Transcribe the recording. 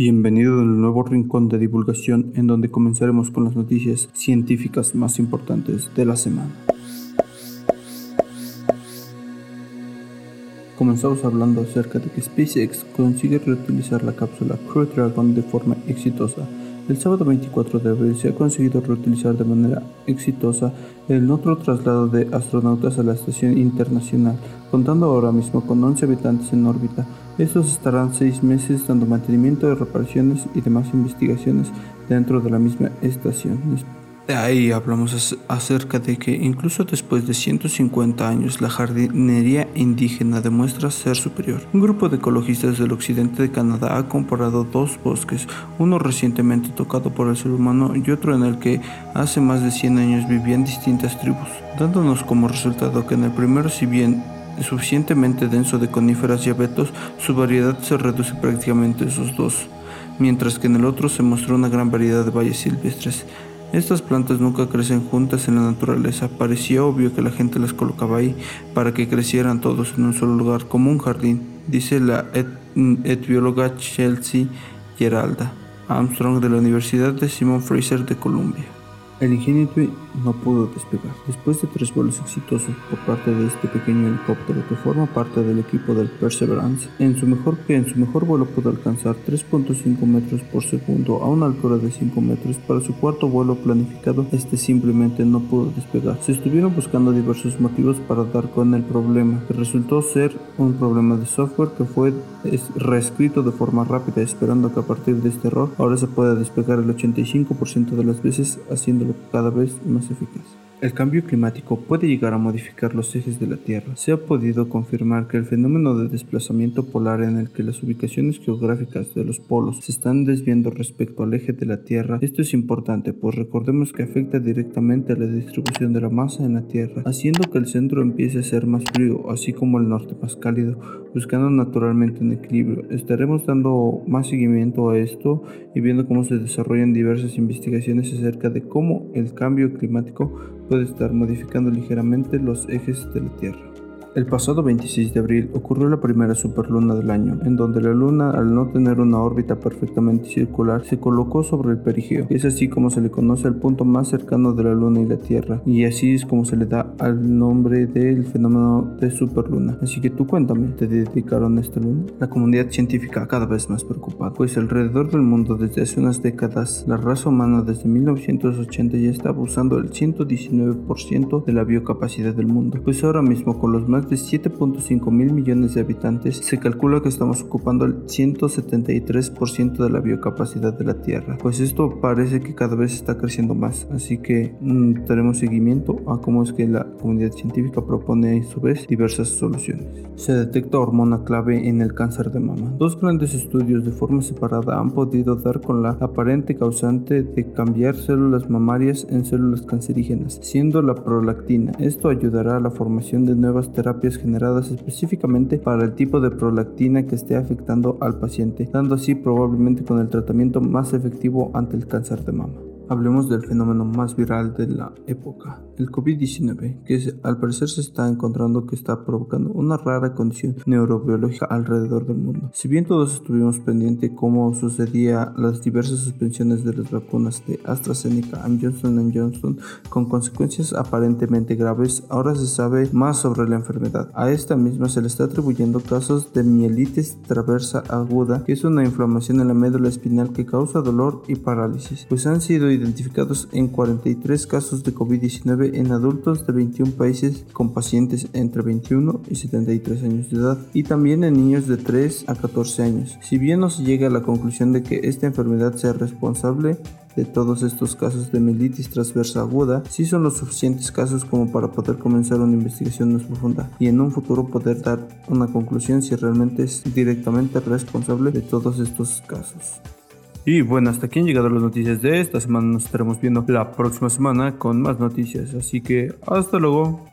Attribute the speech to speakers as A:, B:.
A: Bienvenido al nuevo rincón de divulgación en donde comenzaremos con las noticias científicas más importantes de la semana. Comenzamos hablando acerca de que SpaceX consigue reutilizar la cápsula Crew Dragon de forma exitosa el sábado 24 de abril se ha conseguido reutilizar de manera exitosa el otro traslado de astronautas a la Estación Internacional, contando ahora mismo con 11 habitantes en órbita. Estos estarán seis meses dando mantenimiento de reparaciones y demás investigaciones dentro de la misma estación. Ahí hablamos acerca de que incluso después de 150 años la jardinería indígena demuestra ser superior. Un grupo de ecologistas del occidente de Canadá ha comparado dos bosques, uno recientemente tocado por el ser humano y otro en el que hace más de 100 años vivían distintas tribus, dándonos como resultado que en el primero si bien suficientemente denso de coníferas y abetos, su variedad se reduce prácticamente a esos dos, mientras que en el otro se mostró una gran variedad de valles silvestres. Estas plantas nunca crecen juntas en la naturaleza. Parecía obvio que la gente las colocaba ahí para que crecieran todos en un solo lugar, como un jardín, dice la etbióloga Chelsea Geralda Armstrong de la Universidad de Simon Fraser de Columbia. El Ingenuity no pudo despegar. Después de tres vuelos exitosos por parte de este pequeño helicóptero que forma parte del equipo del Perseverance, en su mejor, que en su mejor vuelo pudo alcanzar 3.5 metros por segundo a una altura de 5 metros, para su cuarto vuelo planificado este simplemente no pudo despegar. Se estuvieron buscando diversos motivos para dar con el problema, que resultó ser un problema de software que fue reescrito de forma rápida, esperando que a partir de este error ahora se pueda despegar el 85% de las veces haciéndolo cada vez más eficaz. El cambio climático puede llegar a modificar los ejes de la Tierra. Se ha podido confirmar que el fenómeno de desplazamiento polar en el que las ubicaciones geográficas de los polos se están desviando respecto al eje de la Tierra, esto es importante, pues recordemos que afecta directamente a la distribución de la masa en la Tierra, haciendo que el centro empiece a ser más frío, así como el norte más cálido, buscando naturalmente un equilibrio. Estaremos dando más seguimiento a esto y viendo cómo se desarrollan diversas investigaciones acerca de cómo el cambio climático puede estar modificando ligeramente los ejes de la Tierra. El pasado 26 de abril ocurrió la primera superluna del año, en donde la luna, al no tener una órbita perfectamente circular, se colocó sobre el perigeo. Es así como se le conoce al punto más cercano de la luna y la Tierra, y así es como se le da al nombre del fenómeno de superluna. Así que tú cuéntame, ¿te dedicaron a esta luna? La comunidad científica cada vez más preocupada, pues alrededor del mundo desde hace unas décadas, la raza humana desde 1980 ya está abusando del 119% de la biocapacidad del mundo, pues ahora mismo con los más de 7.5 mil millones de habitantes, se calcula que estamos ocupando el 173% de la biocapacidad de la Tierra. Pues esto parece que cada vez está creciendo más, así que mm, tenemos seguimiento a cómo es que la comunidad científica propone a su vez diversas soluciones. Se detecta hormona clave en el cáncer de mama. Dos grandes estudios de forma separada han podido dar con la aparente causante de cambiar células mamarias en células cancerígenas, siendo la prolactina. Esto ayudará a la formación de nuevas terapias generadas específicamente para el tipo de prolactina que esté afectando al paciente, dando así probablemente con el tratamiento más efectivo ante el cáncer de mama. Hablemos del fenómeno más viral de la época, el COVID-19, que al parecer se está encontrando que está provocando una rara condición neurobiológica alrededor del mundo. Si bien todos estuvimos pendientes cómo sucedía las diversas suspensiones de las vacunas de AstraZeneca y Johnson Johnson con consecuencias aparentemente graves, ahora se sabe más sobre la enfermedad. A esta misma se le está atribuyendo casos de mielitis traversa aguda, que es una inflamación en la médula espinal que causa dolor y parálisis, pues han sido identificados en 43 casos de COVID-19 en adultos de 21 países con pacientes entre 21 y 73 años de edad y también en niños de 3 a 14 años. Si bien no se llega a la conclusión de que esta enfermedad sea responsable de todos estos casos de mielitis transversa aguda, sí son los suficientes casos como para poder comenzar una investigación más profunda y en un futuro poder dar una conclusión si realmente es directamente responsable de todos estos casos. Y bueno, hasta aquí han llegado las noticias de esta semana. Nos estaremos viendo la próxima semana con más noticias. Así que hasta luego.